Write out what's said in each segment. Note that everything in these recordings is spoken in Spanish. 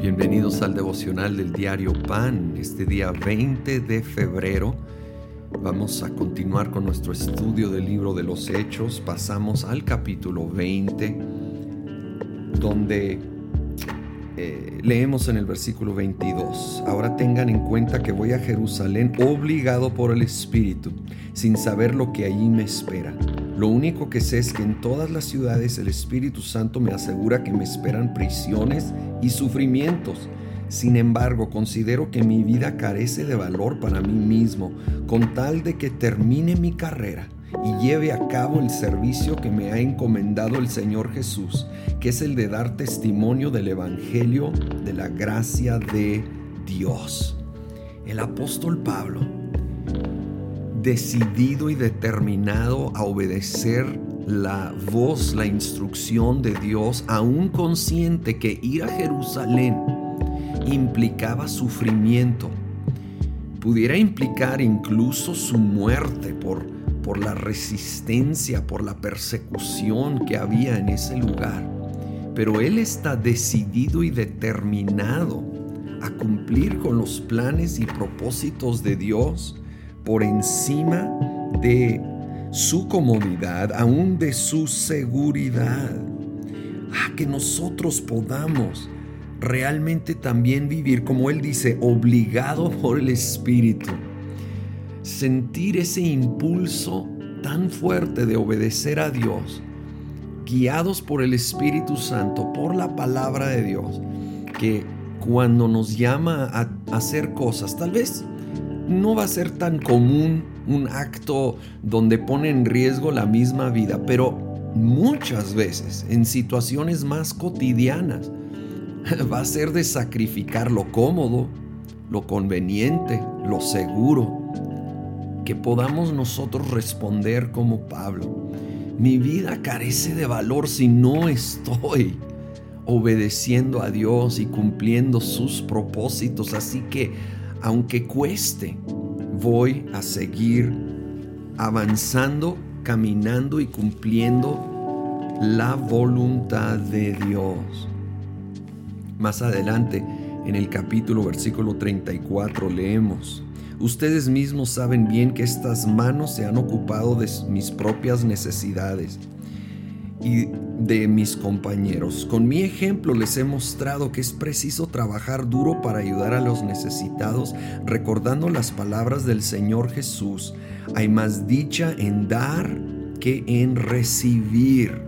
Bienvenidos al devocional del diario Pan. Este día 20 de febrero vamos a continuar con nuestro estudio del libro de los Hechos. Pasamos al capítulo 20, donde eh, leemos en el versículo 22. Ahora tengan en cuenta que voy a Jerusalén obligado por el Espíritu, sin saber lo que allí me espera. Lo único que sé es que en todas las ciudades el Espíritu Santo me asegura que me esperan prisiones y sufrimientos. Sin embargo, considero que mi vida carece de valor para mí mismo, con tal de que termine mi carrera y lleve a cabo el servicio que me ha encomendado el Señor Jesús, que es el de dar testimonio del Evangelio de la gracia de Dios. El apóstol Pablo decidido y determinado a obedecer la voz, la instrucción de Dios, aún consciente que ir a Jerusalén implicaba sufrimiento, pudiera implicar incluso su muerte por, por la resistencia, por la persecución que había en ese lugar. Pero él está decidido y determinado a cumplir con los planes y propósitos de Dios por encima de su comodidad, aún de su seguridad. A que nosotros podamos realmente también vivir, como Él dice, obligado por el Espíritu. Sentir ese impulso tan fuerte de obedecer a Dios, guiados por el Espíritu Santo, por la palabra de Dios, que cuando nos llama a hacer cosas, tal vez no va a ser tan común un acto donde pone en riesgo la misma vida, pero muchas veces en situaciones más cotidianas va a ser de sacrificar lo cómodo, lo conveniente, lo seguro, que podamos nosotros responder como Pablo. Mi vida carece de valor si no estoy obedeciendo a Dios y cumpliendo sus propósitos, así que aunque cueste, voy a seguir avanzando, caminando y cumpliendo la voluntad de Dios. Más adelante, en el capítulo versículo 34, leemos, Ustedes mismos saben bien que estas manos se han ocupado de mis propias necesidades y de mis compañeros. Con mi ejemplo les he mostrado que es preciso trabajar duro para ayudar a los necesitados, recordando las palabras del Señor Jesús. Hay más dicha en dar que en recibir.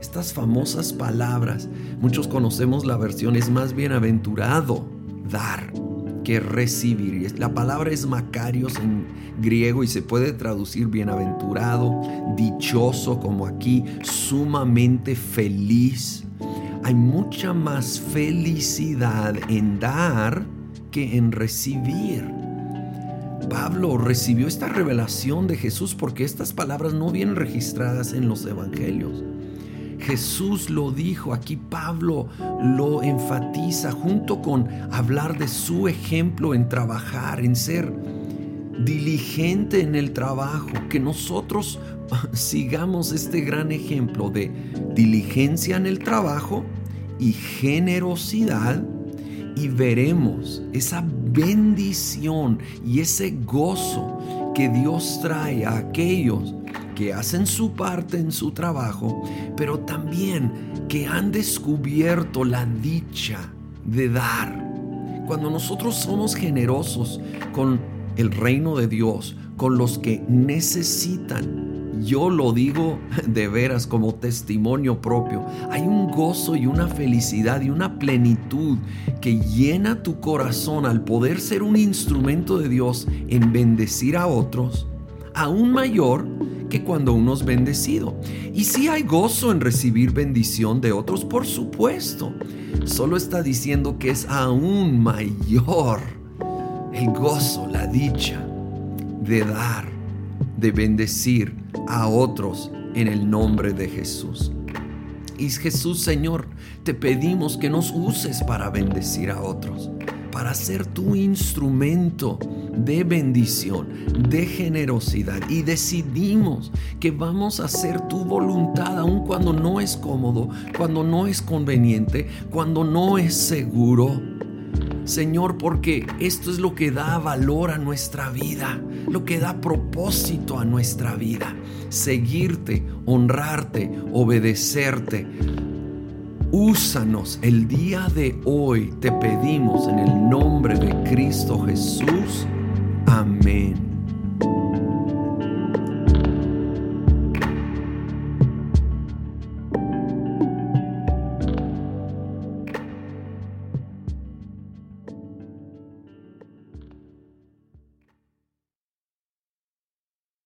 Estas famosas palabras, muchos conocemos la versión, es más bienaventurado dar que recibir. La palabra es Macarios en griego y se puede traducir bienaventurado, dichoso como aquí, sumamente feliz. Hay mucha más felicidad en dar que en recibir. Pablo recibió esta revelación de Jesús porque estas palabras no vienen registradas en los evangelios. Jesús lo dijo, aquí Pablo lo enfatiza junto con hablar de su ejemplo en trabajar, en ser diligente en el trabajo, que nosotros sigamos este gran ejemplo de diligencia en el trabajo y generosidad y veremos esa bendición y ese gozo que Dios trae a aquellos que hacen su parte en su trabajo, pero también que han descubierto la dicha de dar. Cuando nosotros somos generosos con el reino de Dios, con los que necesitan, yo lo digo de veras como testimonio propio, hay un gozo y una felicidad y una plenitud que llena tu corazón al poder ser un instrumento de Dios en bendecir a otros, aún mayor que cuando uno es bendecido. Y si hay gozo en recibir bendición de otros, por supuesto. Solo está diciendo que es aún mayor el gozo, la dicha de dar, de bendecir a otros en el nombre de Jesús. Y Jesús, Señor, te pedimos que nos uses para bendecir a otros para ser tu instrumento de bendición, de generosidad y decidimos que vamos a hacer tu voluntad aun cuando no es cómodo, cuando no es conveniente, cuando no es seguro. Señor, porque esto es lo que da valor a nuestra vida, lo que da propósito a nuestra vida. Seguirte, honrarte, obedecerte. Úsanos el día de hoy, te pedimos en el nombre de Cristo Jesús. Amén.